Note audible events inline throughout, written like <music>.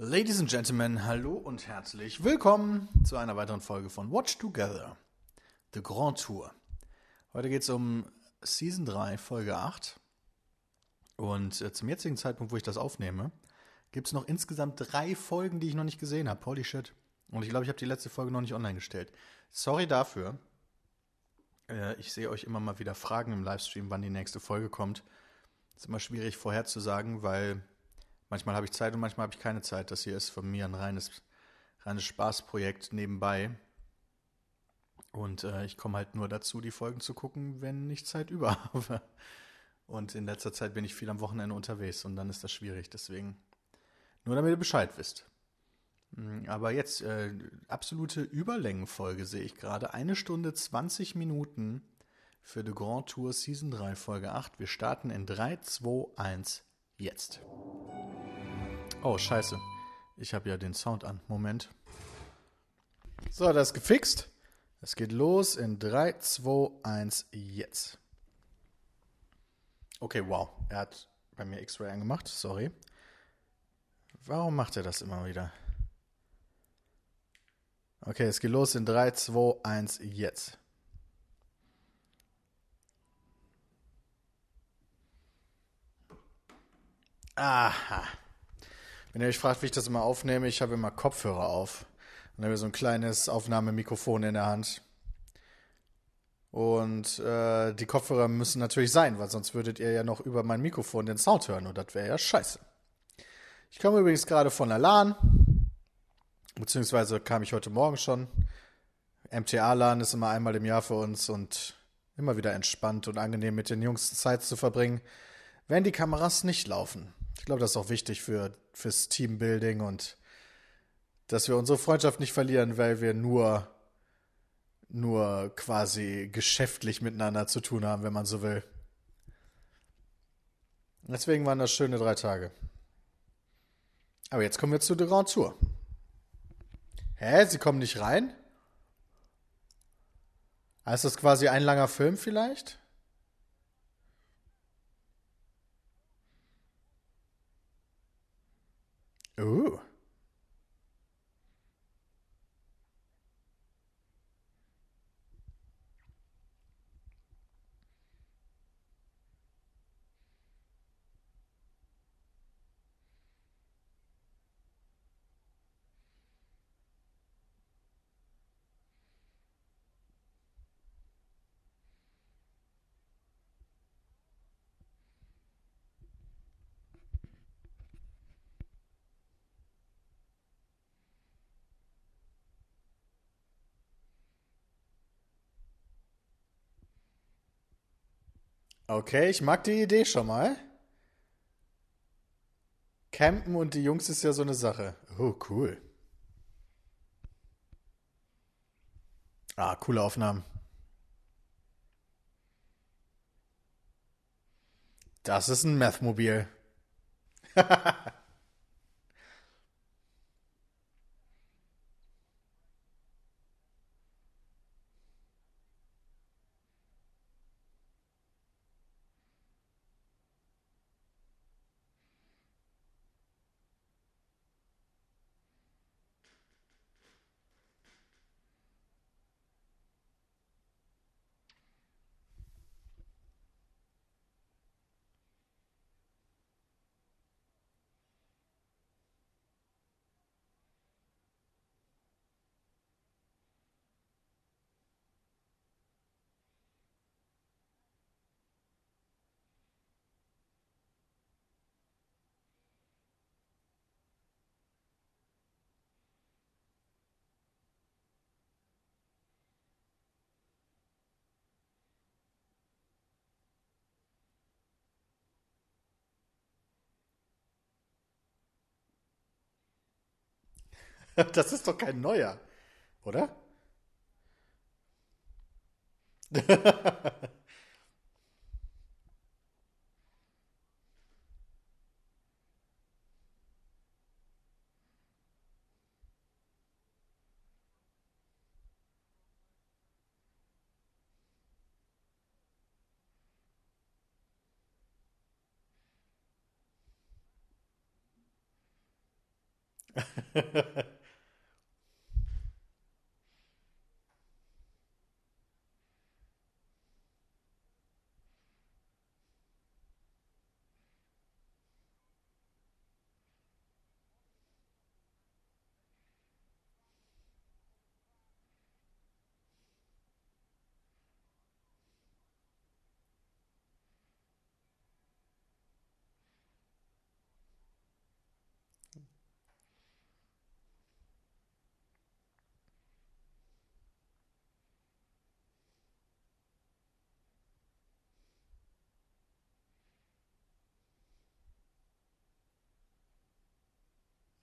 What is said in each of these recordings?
Ladies and Gentlemen, hallo und herzlich willkommen zu einer weiteren Folge von Watch Together, The Grand Tour. Heute geht es um Season 3, Folge 8. Und äh, zum jetzigen Zeitpunkt, wo ich das aufnehme, gibt es noch insgesamt drei Folgen, die ich noch nicht gesehen habe. Holy shit. Und ich glaube, ich habe die letzte Folge noch nicht online gestellt. Sorry dafür. Äh, ich sehe euch immer mal wieder Fragen im Livestream, wann die nächste Folge kommt. Ist immer schwierig vorherzusagen, weil manchmal habe ich Zeit und manchmal habe ich keine Zeit. Das hier ist von mir ein reines, reines Spaßprojekt nebenbei. Und äh, ich komme halt nur dazu, die Folgen zu gucken, wenn ich Zeit über <laughs> habe. Und in letzter Zeit bin ich viel am Wochenende unterwegs und dann ist das schwierig. Deswegen nur damit ihr Bescheid wisst. Hm, aber jetzt, äh, absolute Überlängenfolge sehe ich gerade. Eine Stunde 20 Minuten für The Grand Tour Season 3, Folge 8. Wir starten in 3, 2, 1, jetzt. Oh, scheiße. Ich habe ja den Sound an. Moment. So, das ist gefixt. Es geht los in 3, 2, 1, jetzt. Okay, wow. Er hat bei mir X-Ray angemacht. Sorry. Warum macht er das immer wieder? Okay, es geht los in 3, 2, 1, jetzt. Aha. Wenn ihr euch fragt, wie ich das immer aufnehme, ich habe immer Kopfhörer auf. Und habe so ein kleines Aufnahmemikrofon in der Hand. Und äh, die Kopfhörer müssen natürlich sein, weil sonst würdet ihr ja noch über mein Mikrofon den Sound hören und das wäre ja scheiße. Ich komme übrigens gerade von der LAN, beziehungsweise kam ich heute Morgen schon. MTA-LAN ist immer einmal im Jahr für uns und immer wieder entspannt und angenehm mit den Jungs Zeit zu verbringen, wenn die Kameras nicht laufen. Ich glaube, das ist auch wichtig für, fürs Teambuilding und dass wir unsere Freundschaft nicht verlieren, weil wir nur, nur quasi geschäftlich miteinander zu tun haben, wenn man so will. Deswegen waren das schöne drei Tage. Aber jetzt kommen wir zu der Grand Tour. Hä? Sie kommen nicht rein? Heißt das quasi ein langer Film vielleicht? Oh. Okay, ich mag die Idee schon mal. Campen und die Jungs ist ja so eine Sache. Oh, cool. Ah, coole Aufnahmen. Das ist ein Methmobil. <laughs> <laughs> Das ist doch kein neuer, oder? <laughs>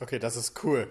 Okay, das ist cool.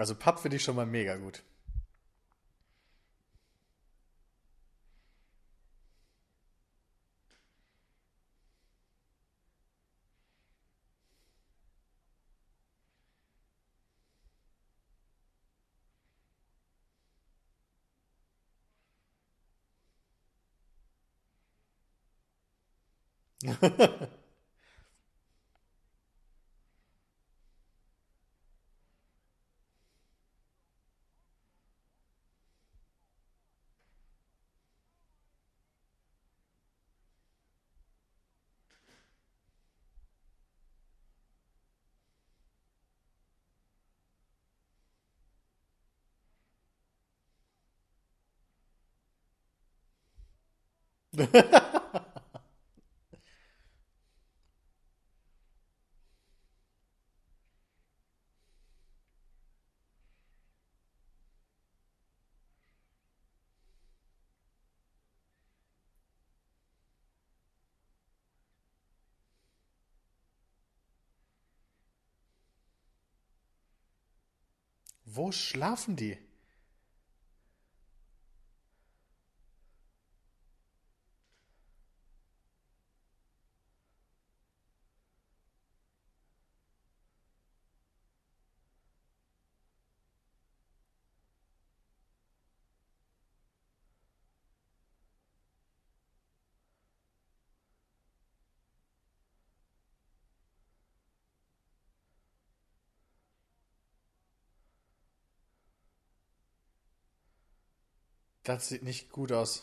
Also Papp finde ich schon mal mega gut. <laughs> Wo schlafen die? Das sieht nicht gut aus.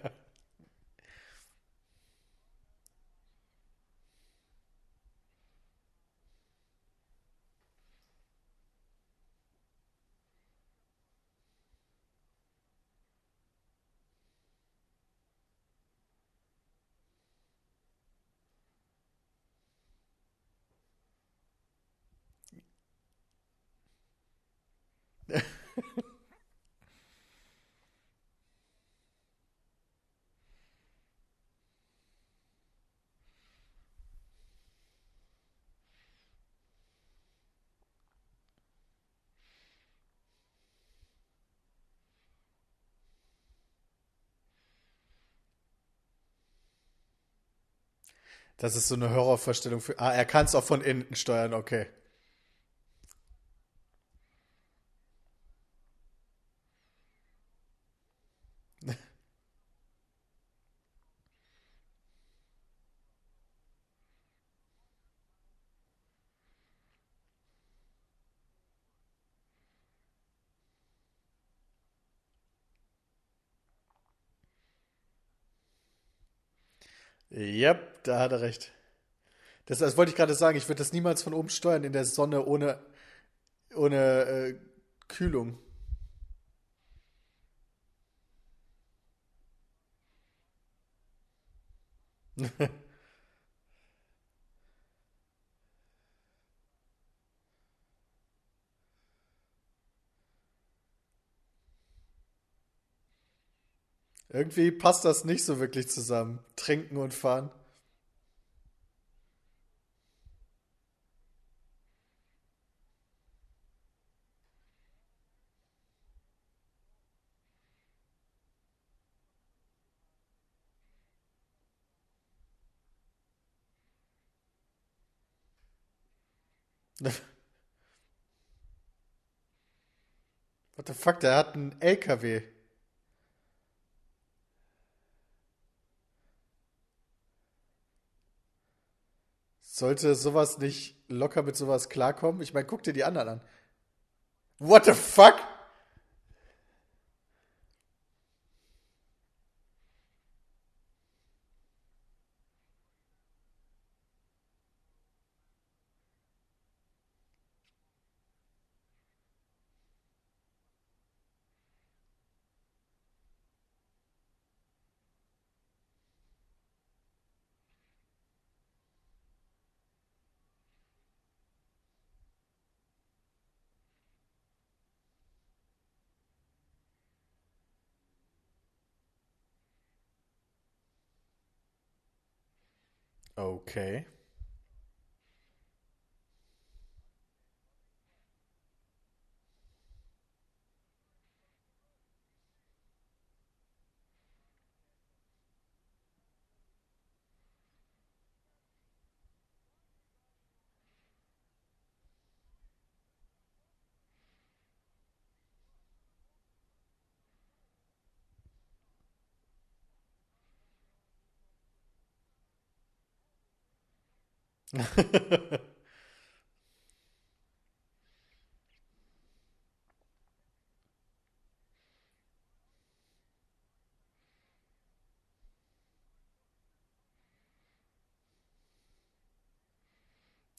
Das ist so eine Horrorvorstellung für. Ah, er kann es auch von innen steuern, okay. Yep, da hat er recht. Das, das wollte ich gerade sagen. Ich würde das niemals von oben steuern in der Sonne ohne, ohne äh, Kühlung. <laughs> Irgendwie passt das nicht so wirklich zusammen. Trinken und fahren. <laughs> What the fuck, der hat einen LKW. Sollte sowas nicht locker mit sowas klarkommen? Ich meine, guck dir die anderen an. What the fuck? Okay. <laughs>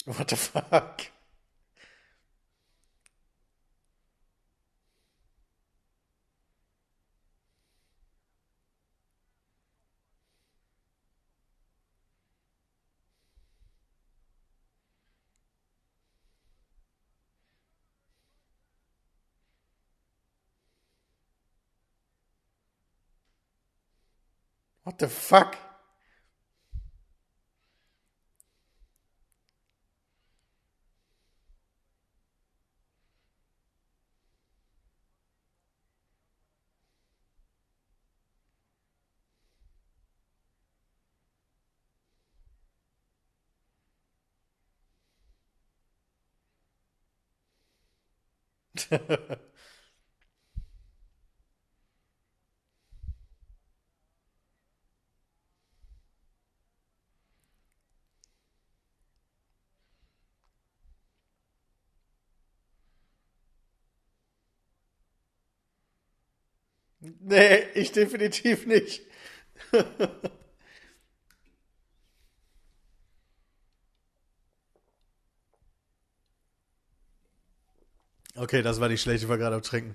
What the fuck? What the fuck? <laughs> Nee, ich definitiv nicht. <laughs> Okay, das war die schlechte, ich war gerade am Trinken.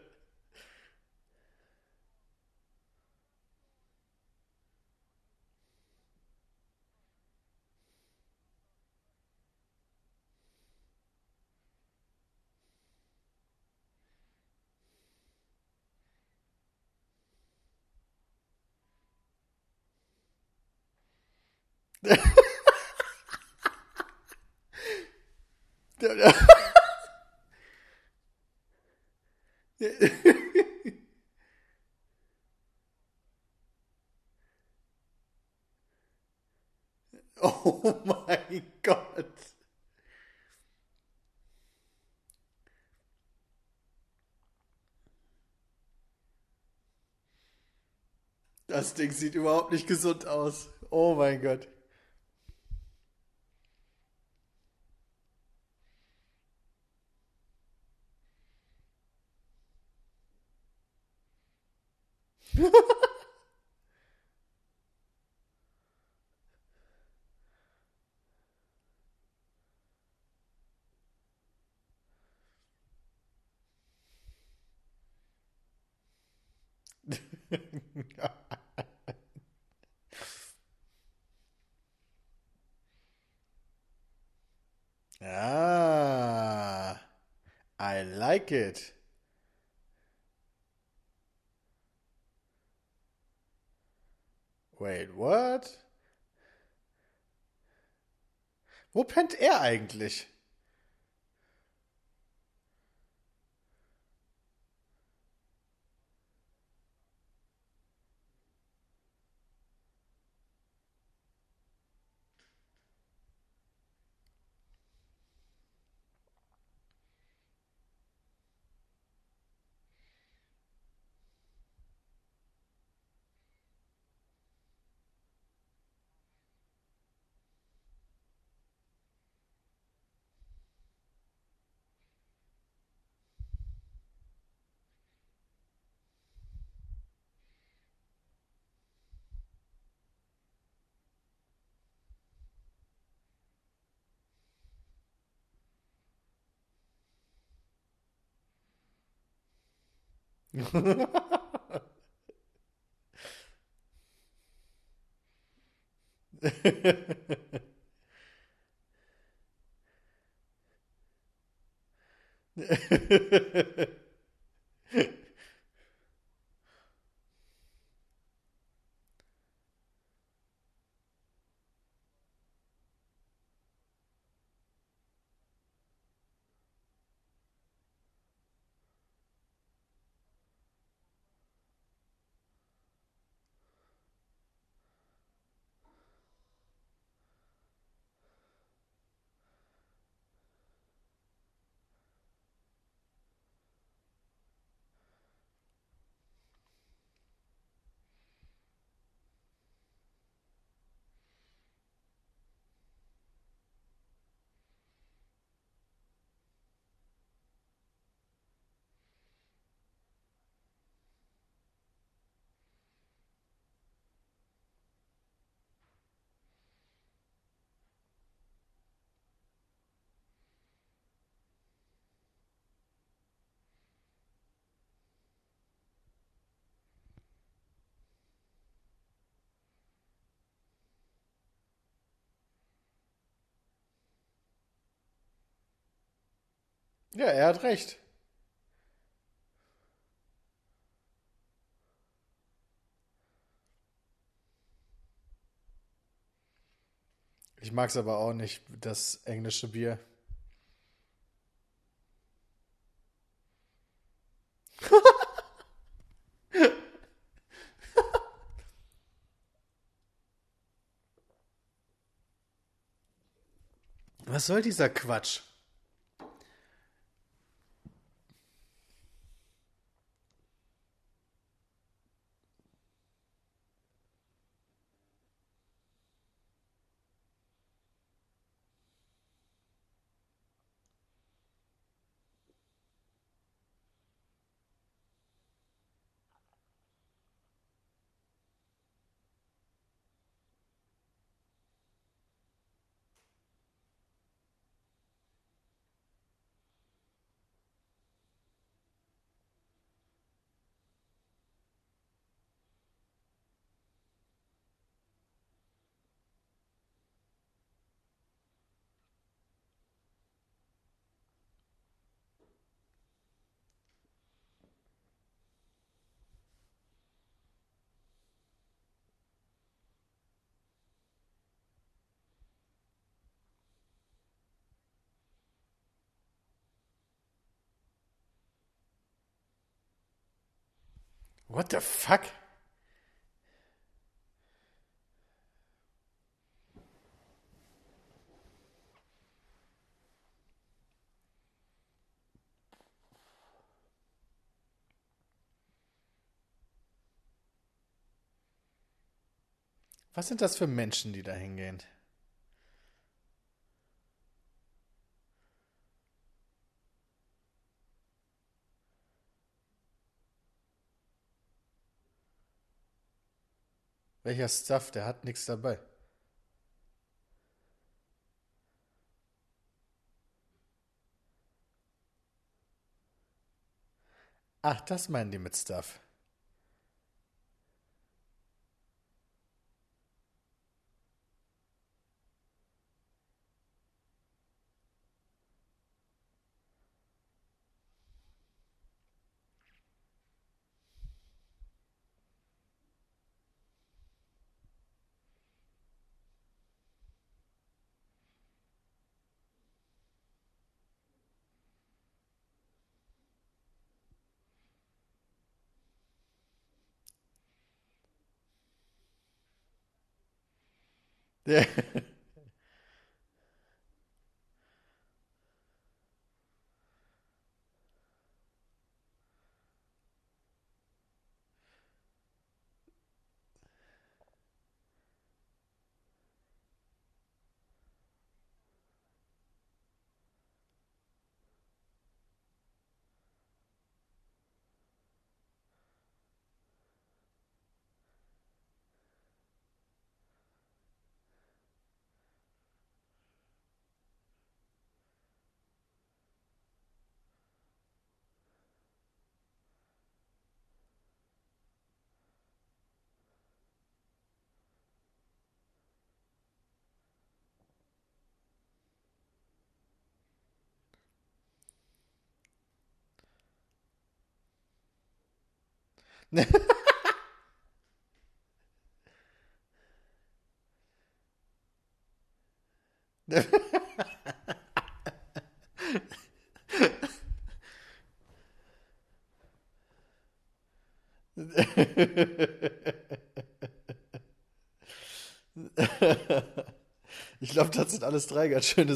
Das Ding sieht überhaupt nicht gesund aus. Oh mein Gott. Ah, It. Wait, what? Wo pennt er eigentlich? Ha ha ha ha ha. Ja, er hat recht. Ich mag es aber auch nicht, das englische Bier. <laughs> Was soll dieser Quatsch? What the fuck? Was sind das für Menschen, die da hingehen? Welcher Stuff? Der hat nichts dabei. Ach, das meinen die mit Stuff. Ja. <laughs> Ich glaube, das sind alles drei ganz schöne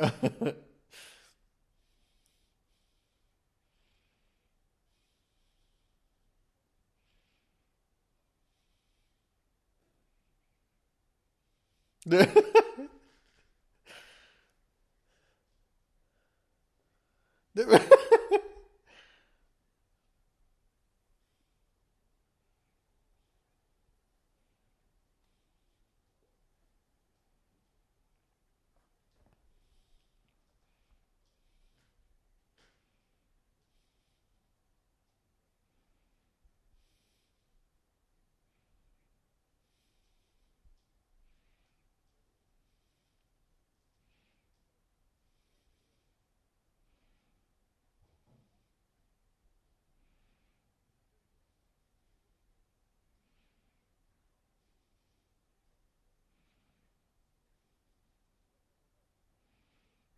呵呵呵，对。<laughs>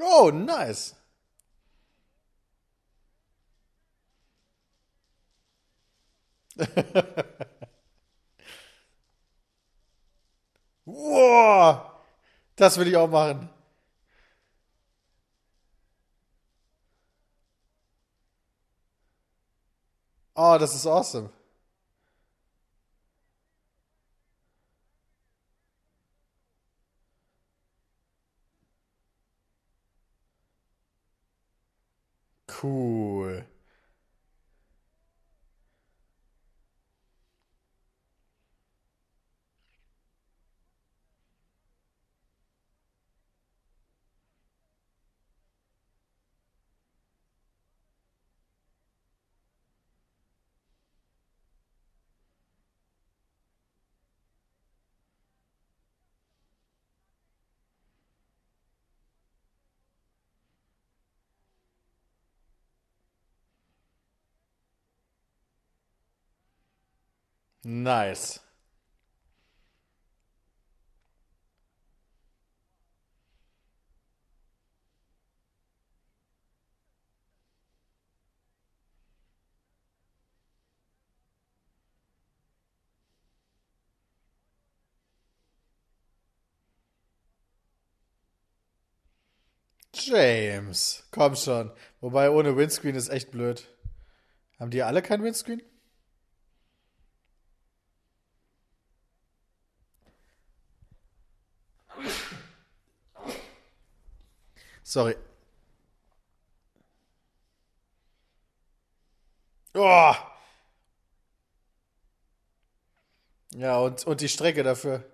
Oh, nice. <laughs> wow, das will ich auch machen. Oh, das ist awesome. Cool. Nice. James, komm schon. Wobei ohne Windscreen ist echt blöd. Haben die alle kein Windscreen? Sorry. Oh! Ja, und, und die Strecke dafür.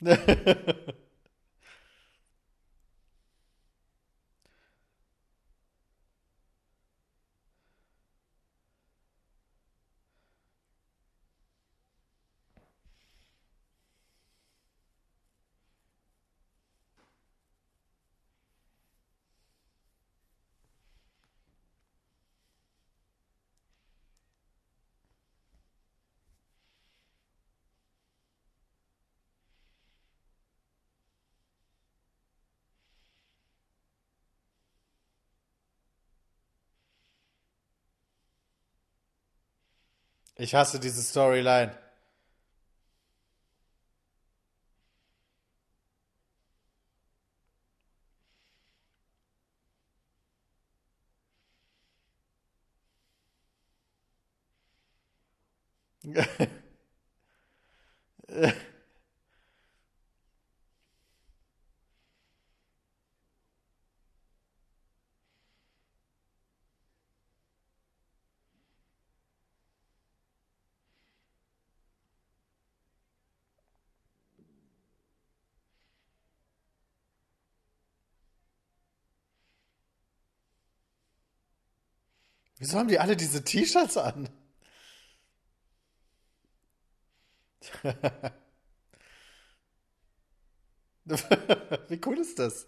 네. <laughs> Ich hasse diese Storyline. Wieso haben die alle diese T-Shirts an? <laughs> Wie cool ist das?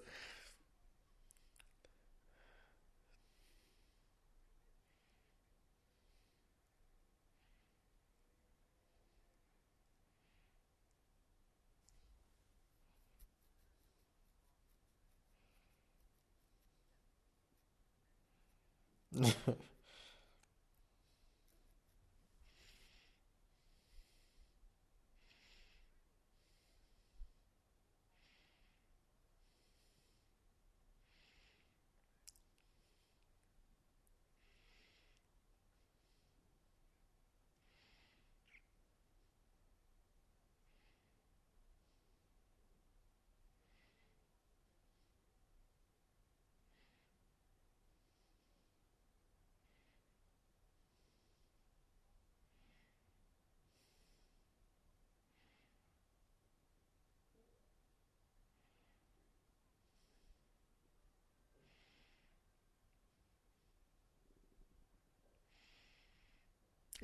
<laughs>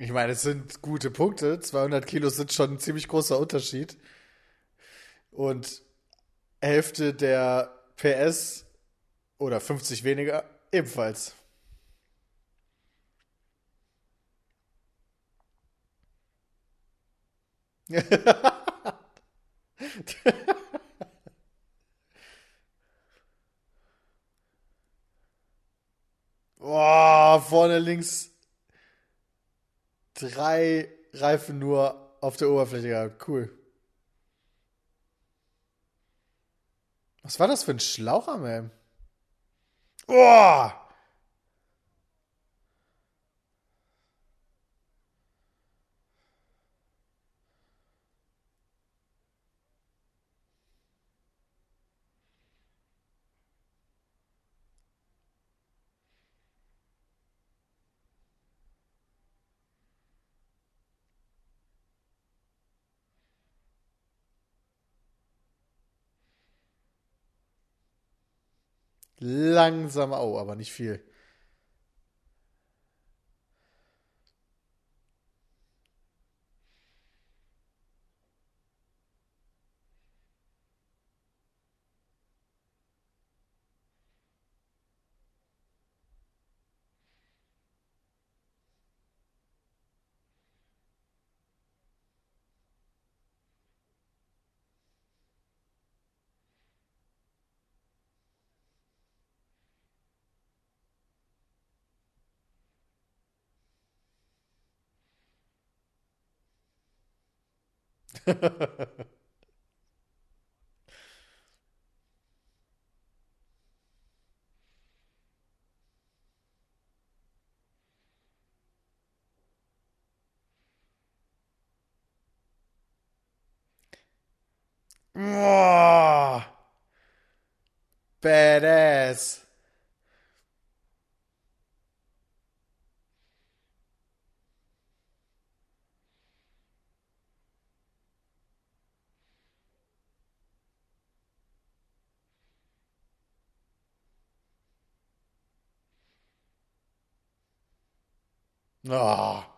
Ich meine, es sind gute Punkte. 200 Kilo sind schon ein ziemlich großer Unterschied. Und Hälfte der PS oder 50 weniger ebenfalls. <laughs> Boah, vorne links drei Reifen nur auf der Oberfläche gehabt. Cool. Was war das für ein Schlauch am Helm? Oh! Langsam, oh, aber nicht viel. Badass. Ah.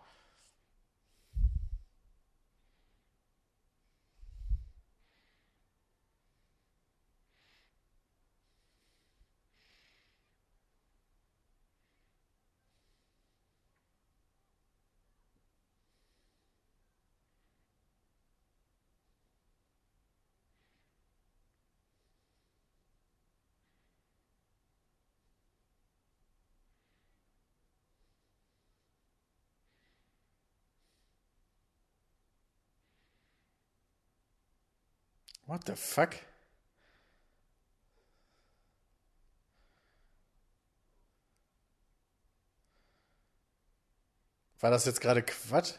What the fuck? War das jetzt gerade Quatsch?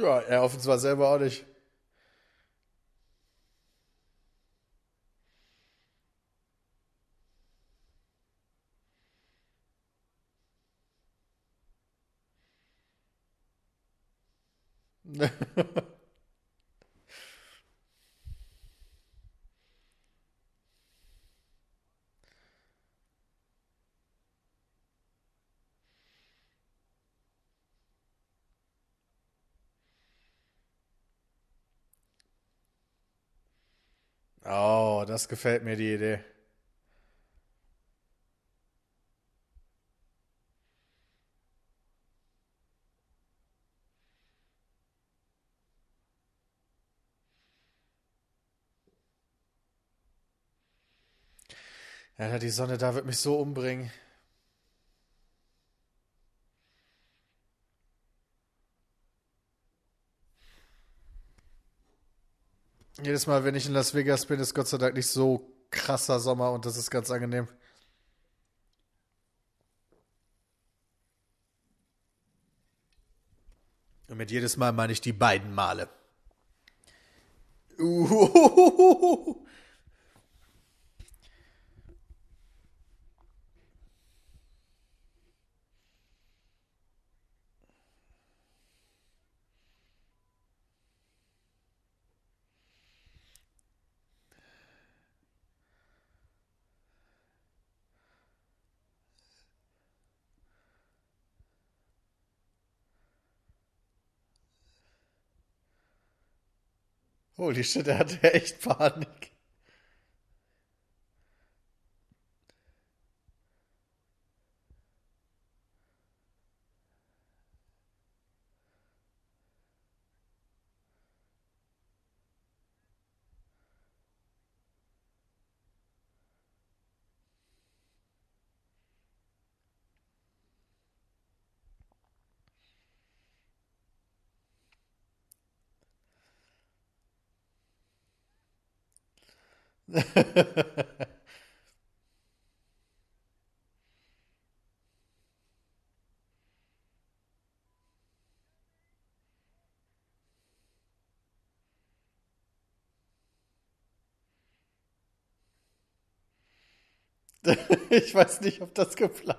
Ja, er offenbar selber auch nicht. <laughs> Oh, das gefällt mir die Idee. Ja, die Sonne da wird mich so umbringen. Jedes Mal, wenn ich in Las Vegas bin, ist Gott sei Dank nicht so krasser Sommer und das ist ganz angenehm. Und mit jedes Mal meine ich die beiden Male. Uhuhuhuhu. Holy shit, er hatte echt Panik. Ich weiß nicht, ob das geplant.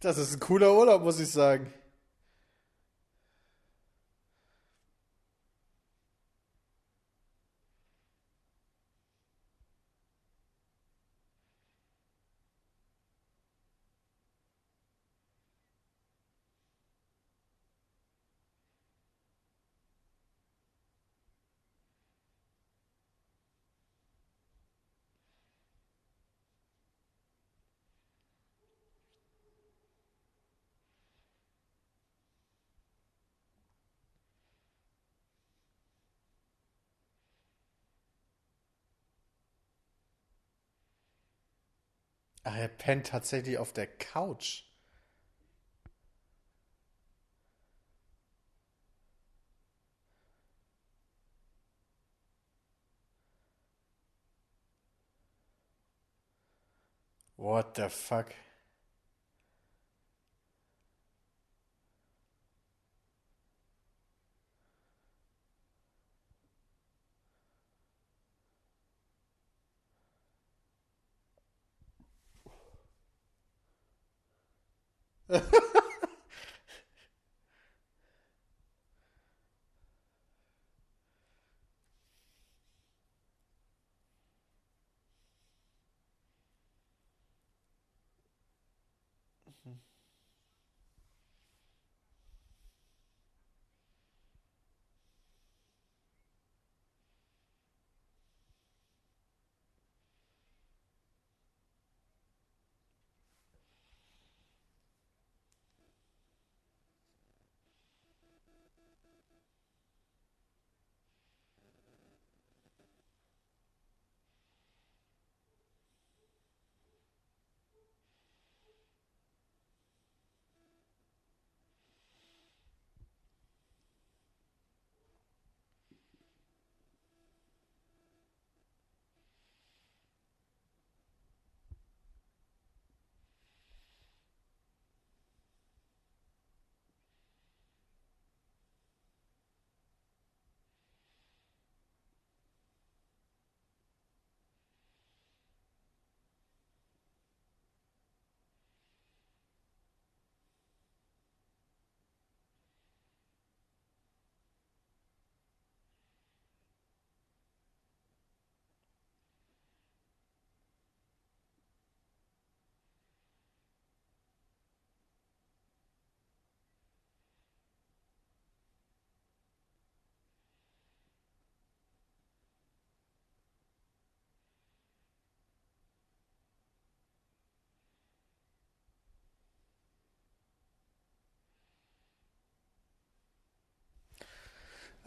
Das ist ein cooler Urlaub, muss ich sagen. Ach, er pennt tatsächlich auf der Couch. What the fuck? Mm-hmm.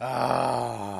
Ah.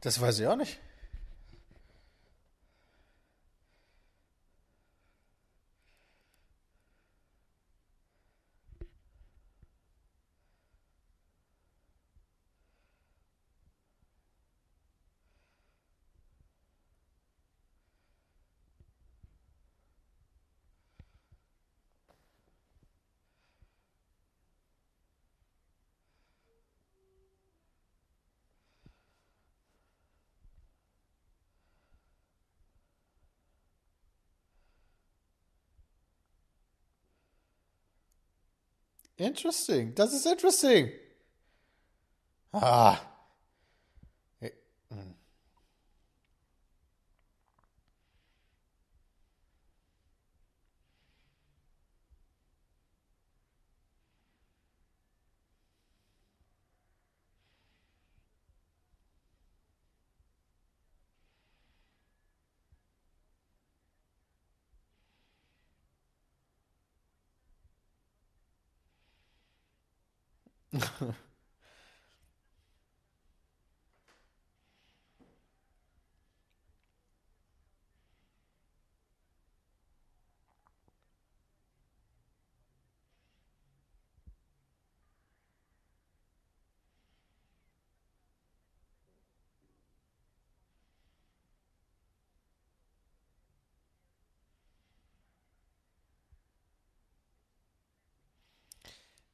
Das weiß ich auch nicht. Interesting. Das ist interesting. Ah.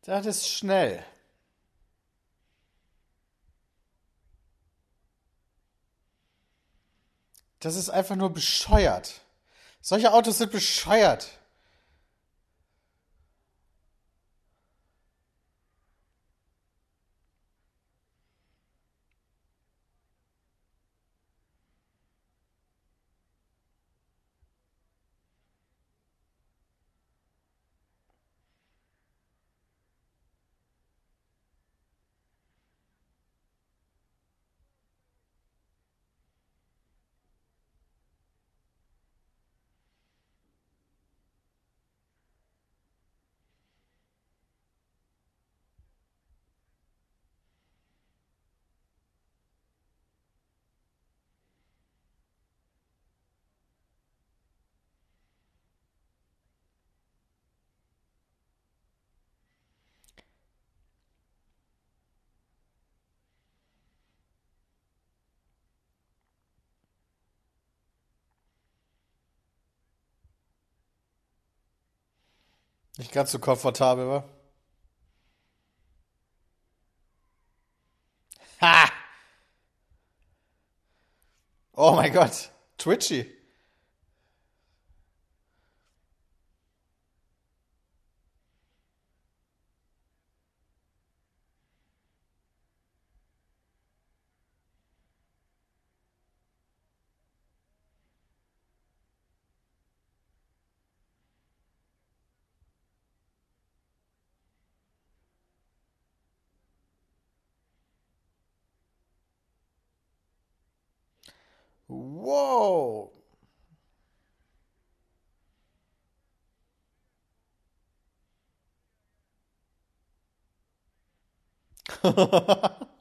Das ist schnell. Das ist einfach nur bescheuert. Solche Autos sind bescheuert. Nicht ganz so komfortabel, wa? Ha! Oh mein Gott, twitchy. Whoa! <laughs>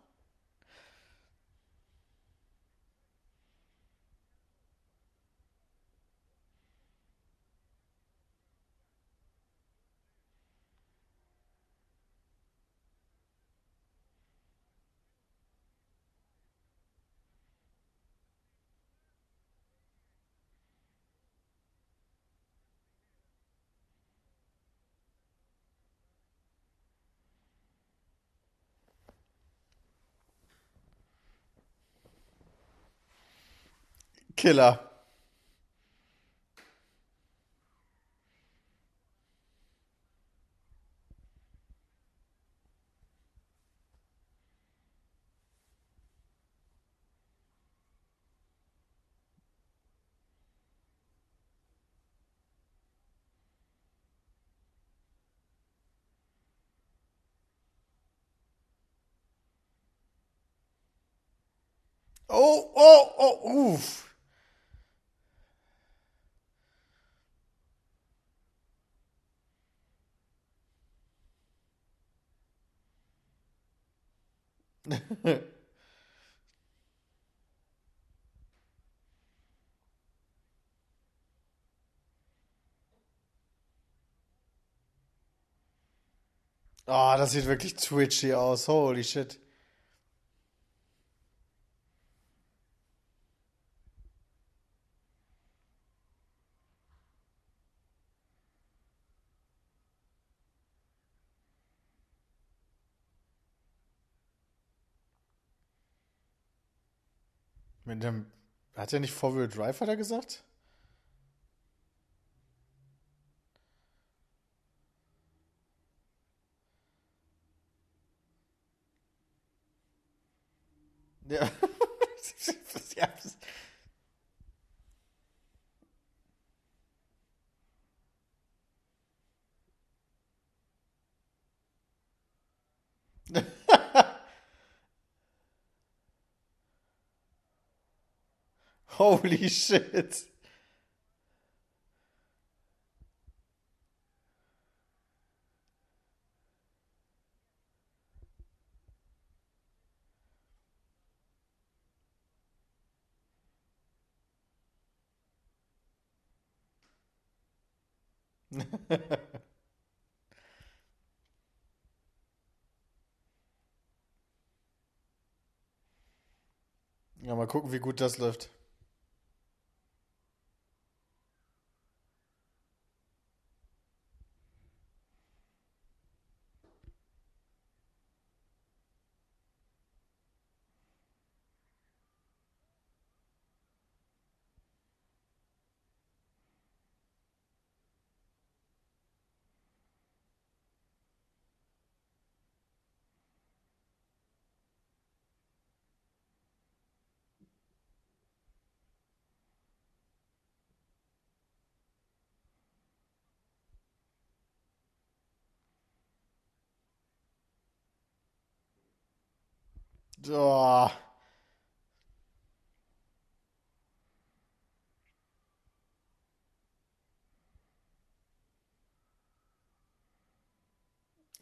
Wow. Killer. Oh, oh, oh, <laughs> Ah, oh, das sieht wirklich twitchy aus. Holy shit. Mit dem. Hat er nicht Four-Wheel Drive, hat er gesagt? Ja. Holy shit. <laughs> Ja, mal gucken, wie gut das läuft. Oh.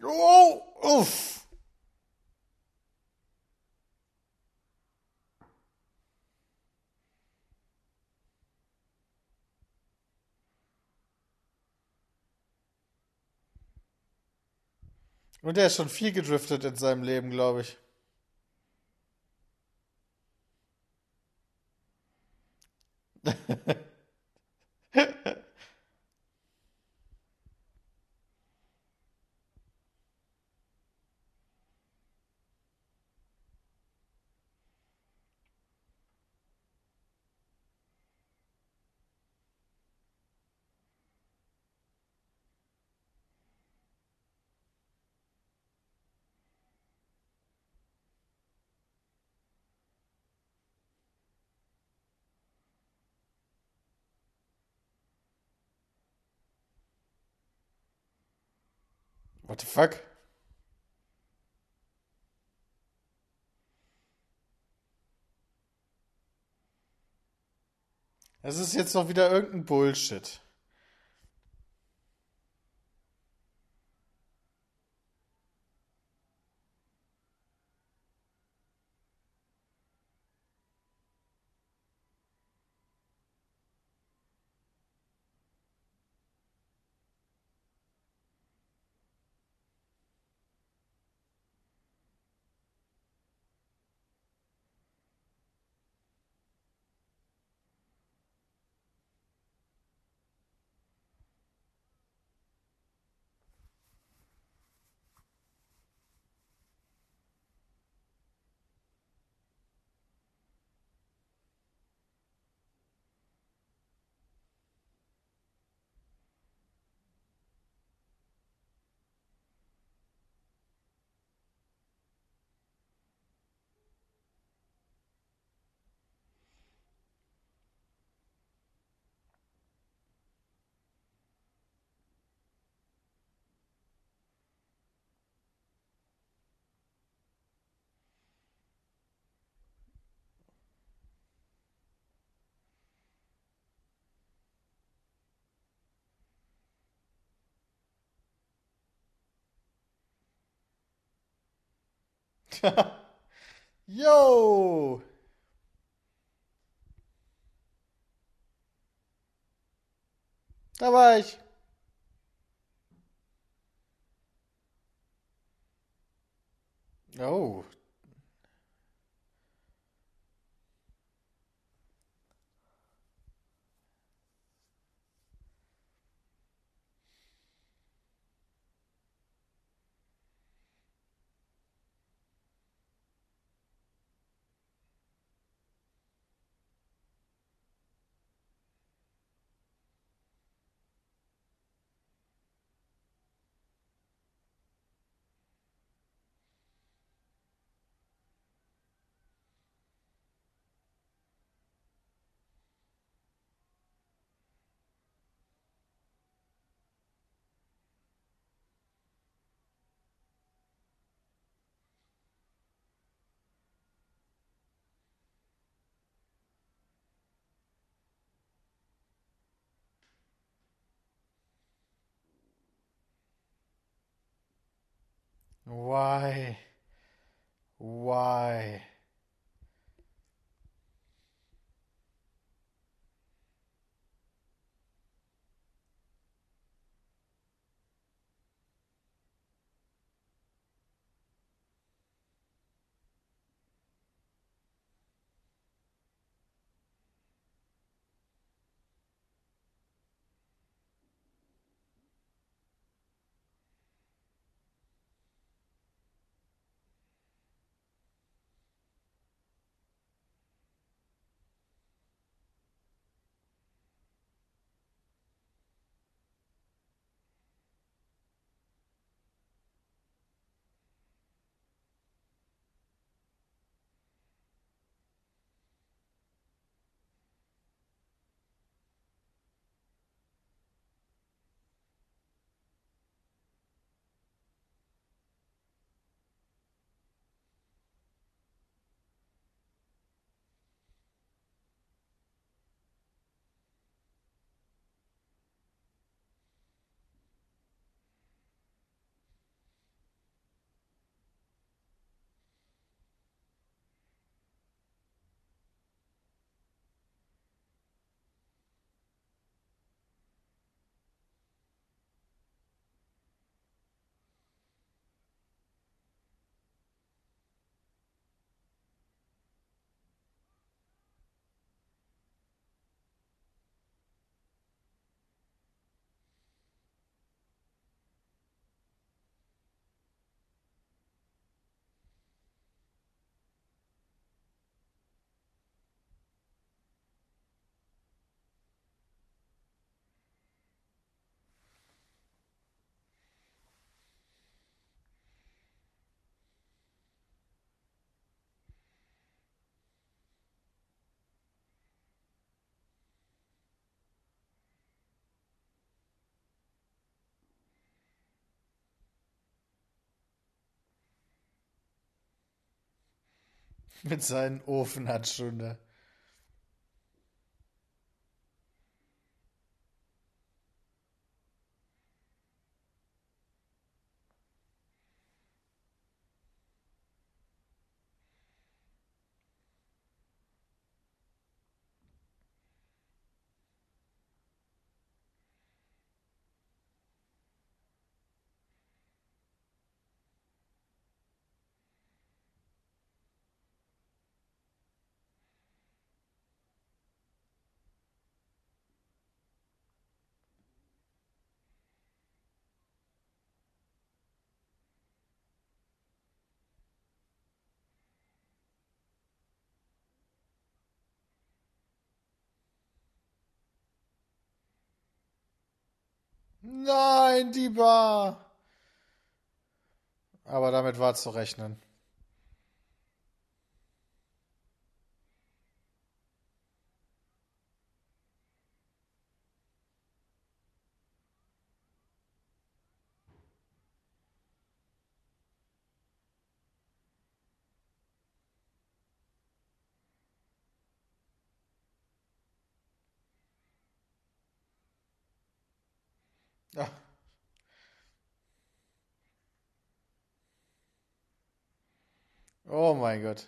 Oh, uff. Und er ist schon viel gedriftet in seinem Leben, glaube ich. What the fuck? Es ist jetzt doch wieder irgendein Bullshit. <laughs> Йоу! Давай! Оу, Why? Why? Mit seinen Ofenhandschuhen. Nein, die Bar. Aber damit war zu rechnen. Ja. Oh mein Gott.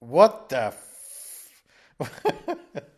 What the f <laughs>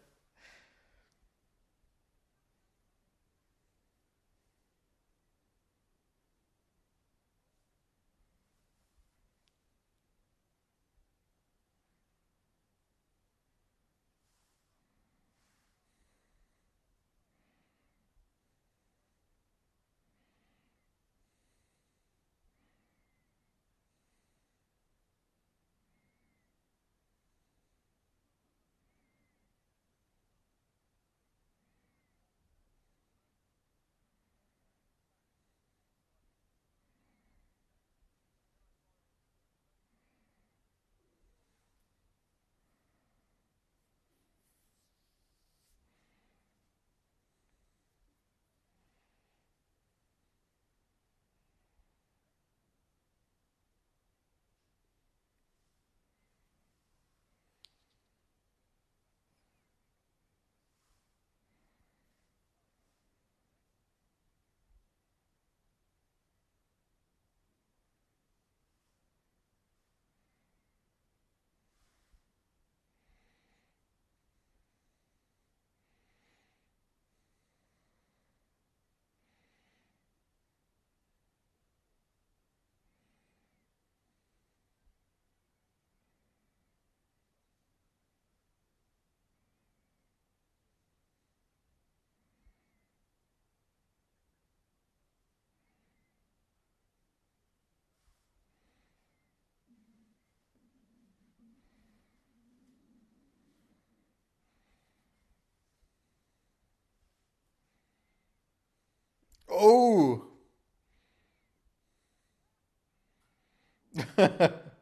<laughs>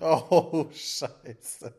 Oh, scheiße.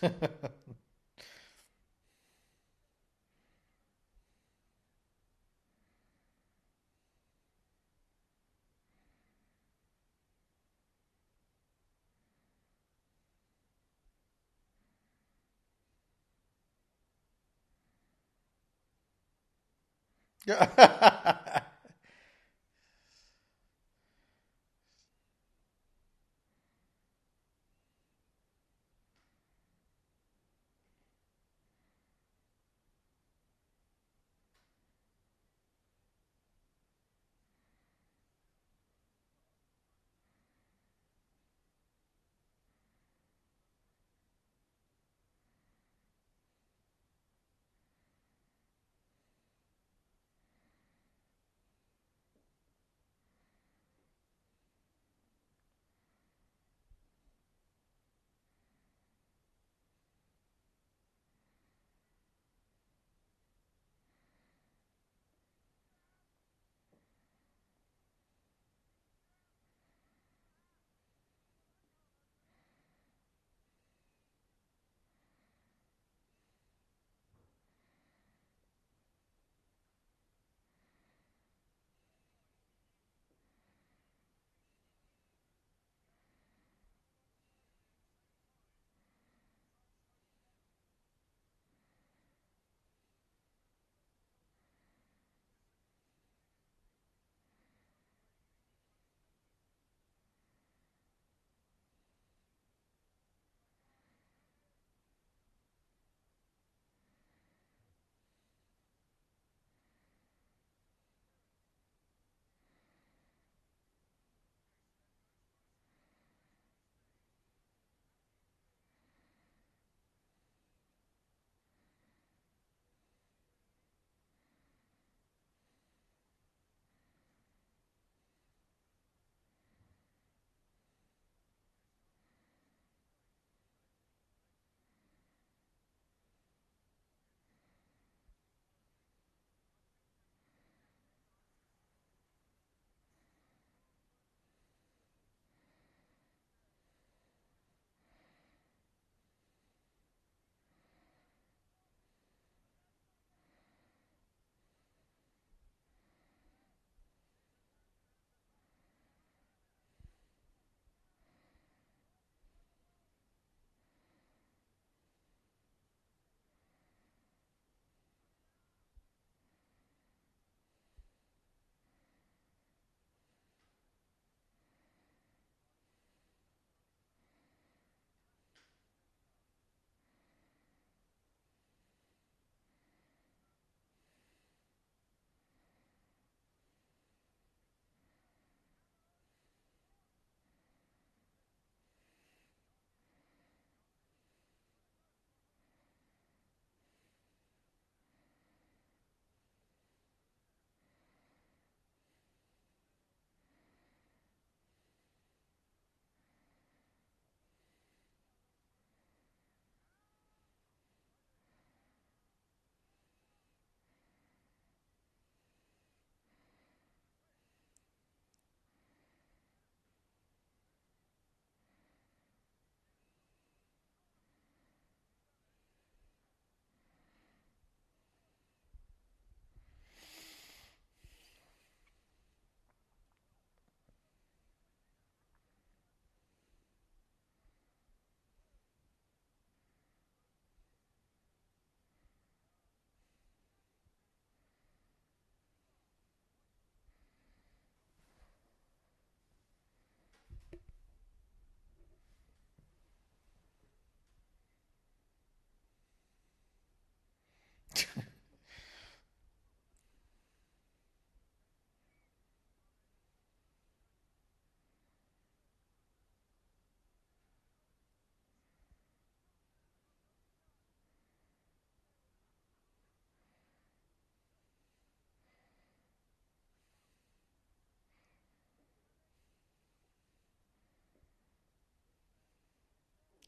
Ha ha ha. Yeah. <laughs>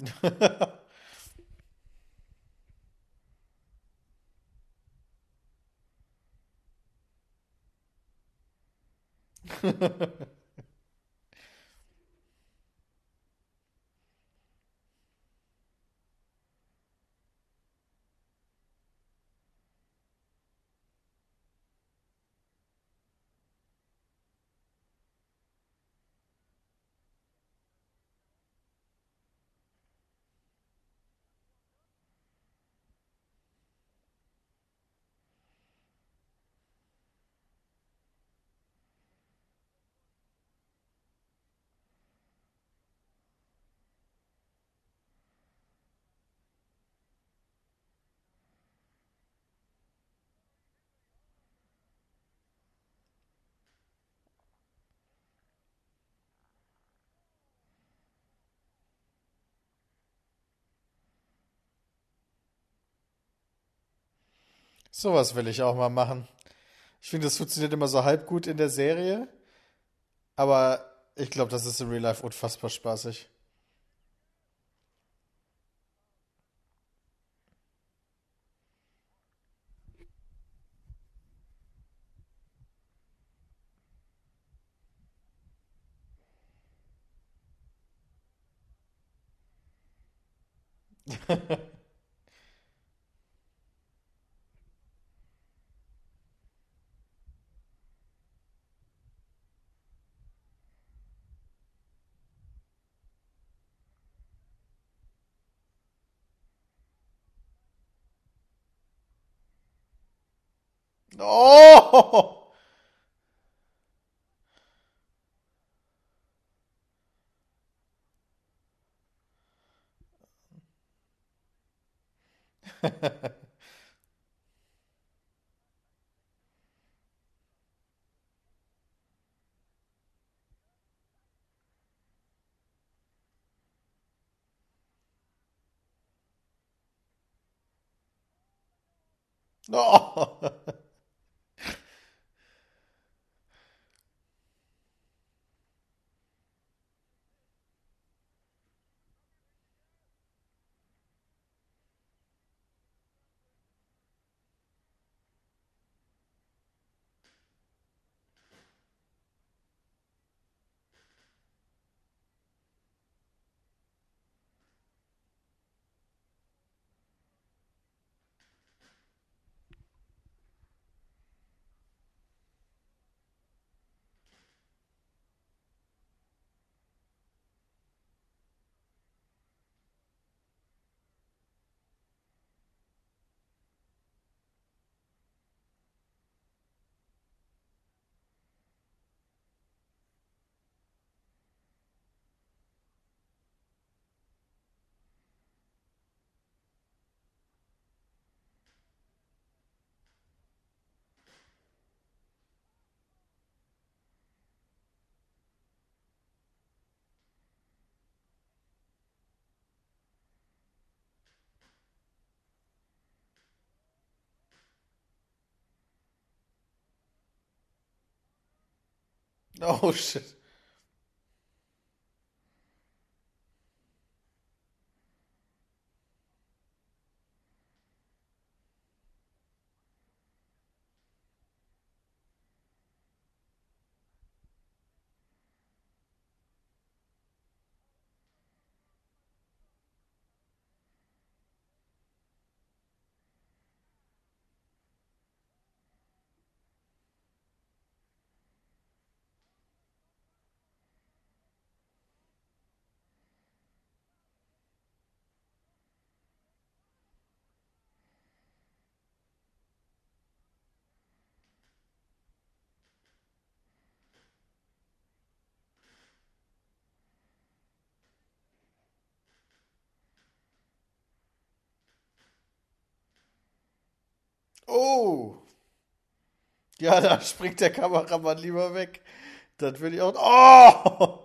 Ha ha ha ha. Sowas will ich auch mal machen. Ich finde, das funktioniert immer so halb gut in der Serie, aber ich glaube, das ist in Real Life unfassbar spaßig. Oh! <laughs> Oh! <laughs> Oh <laughs> shit. Oh! Ja, da <laughs> springt der Kameramann lieber weg. Das würde ich auch. Oh!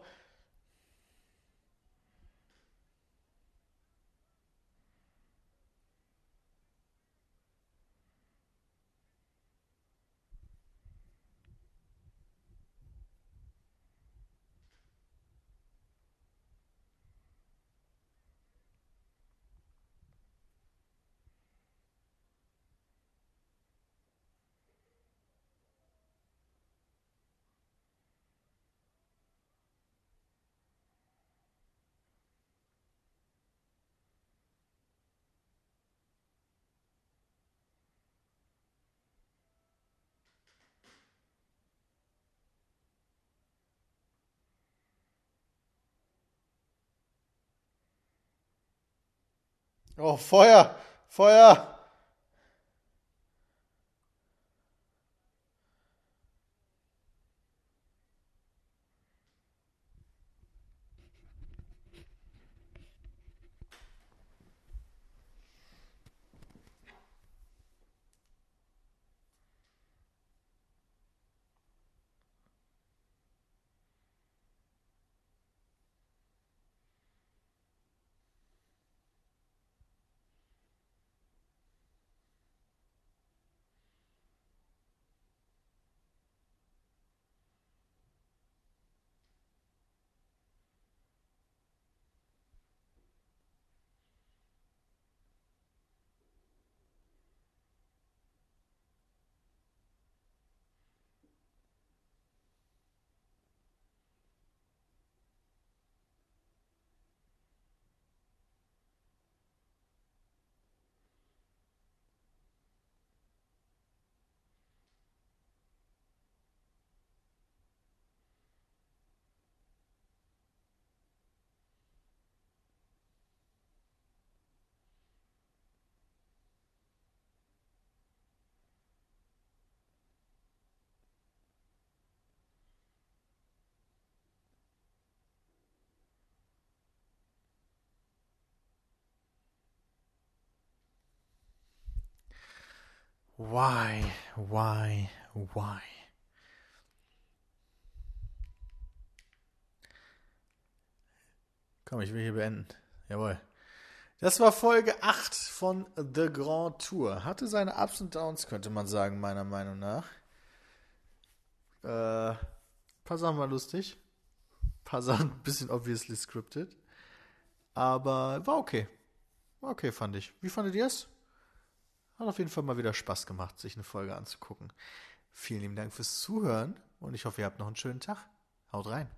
Oh, Feuer! Feuer! Why, why, why? Komm, ich will hier beenden. Jawohl. Das war Folge 8 von The Grand Tour. Hatte seine Ups und Downs, könnte man sagen, meiner Meinung nach. Äh, paar Sachen waren lustig. Paar Sachen ein bisschen obviously scripted. Aber war okay. War okay, fand ich. Wie fandet ihr es? Hat auf jeden Fall mal wieder Spaß gemacht, sich eine Folge anzugucken. Vielen lieben Dank fürs Zuhören und ich hoffe, ihr habt noch einen schönen Tag. Haut rein.